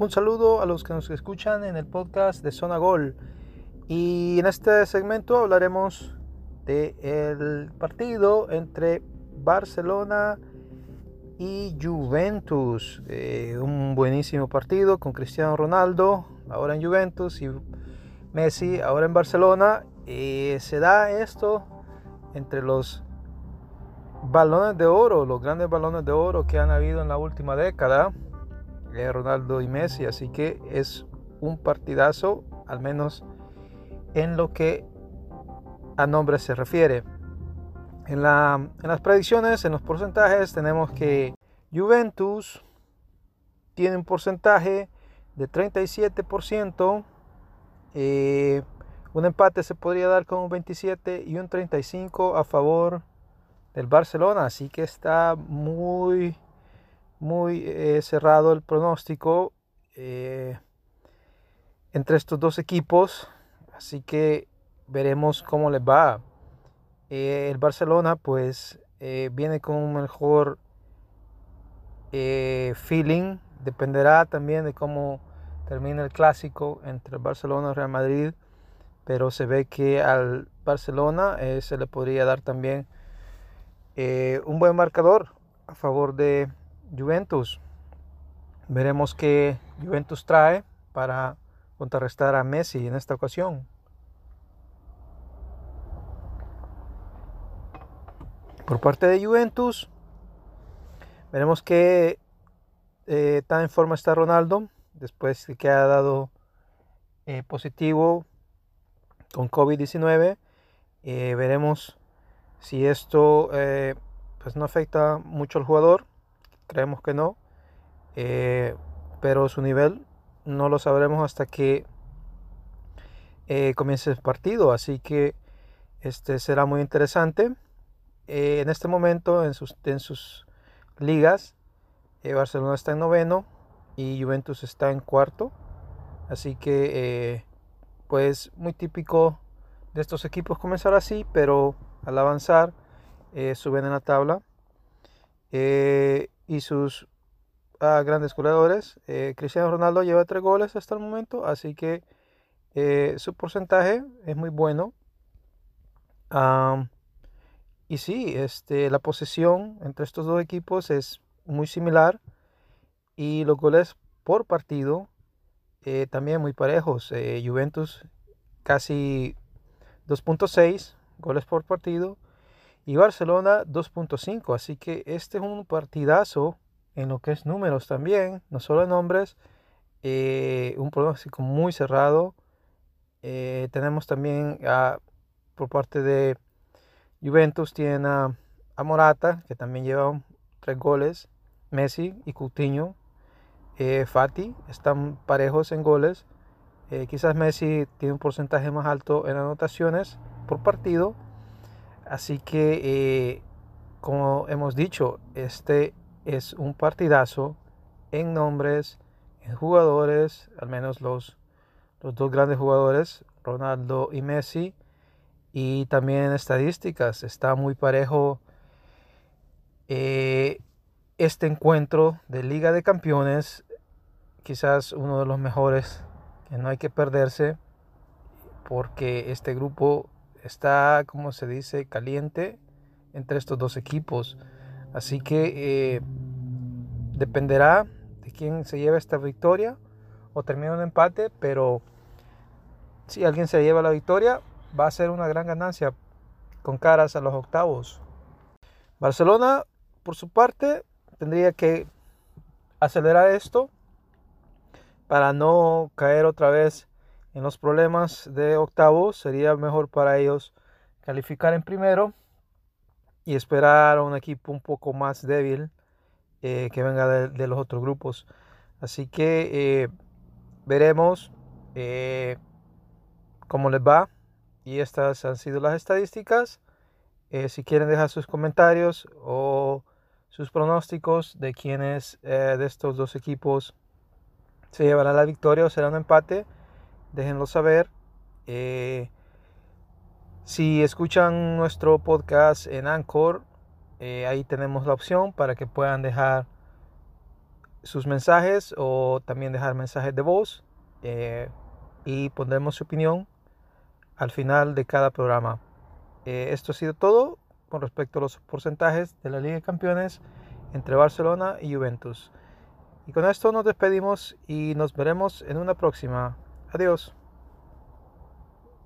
Un saludo a los que nos escuchan en el podcast de Zona Gol. Y en este segmento hablaremos del partido entre Barcelona y Juventus. Eh, un buenísimo partido con Cristiano Ronaldo, ahora en Juventus, y Messi, ahora en Barcelona. Eh, se da esto entre los balones de oro, los grandes balones de oro que han habido en la última década. Ronaldo y Messi, así que es un partidazo, al menos en lo que a nombre se refiere. En, la, en las predicciones, en los porcentajes, tenemos que Juventus tiene un porcentaje de 37%. Eh, un empate se podría dar con un 27 y un 35 a favor del Barcelona. Así que está muy muy eh, cerrado el pronóstico eh, entre estos dos equipos. Así que veremos cómo les va. Eh, el Barcelona pues viene con un mejor feeling. Dependerá también de cómo termine el clásico entre el Barcelona y Real Madrid. Pero se ve que al Barcelona se le podría dar también un buen marcador a favor de Juventus. Veremos qué Juventus trae para contrarrestar a Messi en esta ocasión. Por parte de Juventus, veremos qué eh, tan en forma está Ronaldo después de que ha dado eh, positivo con COVID-19. Eh, veremos si esto pues no afecta mucho al jugador creemos que no, eh, pero su nivel no lo sabremos hasta que eh, comience el partido, así que este será muy interesante. Eh, en este momento, en sus, en sus ligas, Barcelona está en noveno y Juventus está en cuarto, así que pues muy típico de estos equipos comenzar así, pero al avanzar suben en la tabla y sus ah, grandes goleadores. Eh, Cristiano Ronaldo lleva tres goles hasta el momento, así que eh, su porcentaje es muy bueno. y sí, este, la posesión entre estos dos equipos es muy similar y los goles por partido eh, también muy parejos. Juventus casi 2.6 goles por partido y Barcelona 2.5. Así que este es un partidazo en lo que es números también, no solo en nombres. Eh, un pronóstico muy cerrado. Eh, tenemos también por parte de Juventus, tienen a, Morata, que también lleva tres goles. Messi y Coutinho. Eh, Fati están parejos en goles. quizás Messi tiene un porcentaje más alto en anotaciones por partido Así que, eh, como hemos dicho, este es un partidazo en nombres, en jugadores, al menos los, los dos grandes jugadores, Ronaldo y Messi, y también en estadísticas. Está muy parejo eh, este encuentro de Liga de Campeones, quizás uno de los mejores que no hay que perderse, porque este grupo está, como se dice, caliente entre estos dos equipos. Así que eh, dependerá de quién se lleve esta victoria o termine un empate, pero si alguien se lleva la victoria, va a ser una gran ganancia con caras a los octavos. Barcelona, por su parte, tendría que acelerar esto para no caer otra vez en los problemas de octavo sería mejor para ellos calificar en primero y esperar a un equipo un poco más débil eh, que venga de, los otros grupos. Así que eh, veremos eh, cómo les va. Y estas han sido las estadísticas. si quieren dejar sus comentarios o sus pronósticos de quiénes de estos dos equipos se llevará la victoria o será un empate déjenlo saber. Eh, si escuchan nuestro podcast en Anchor, eh, ahí tenemos la opción para que puedan dejar sus mensajes o también dejar mensajes de voz eh, y pondremos su opinión al final de cada programa. Esto ha sido todo con respecto a los porcentajes de la Liga de Campeones entre Barcelona y Juventus. Y con esto nos despedimos y nos veremos en una próxima. Adiós.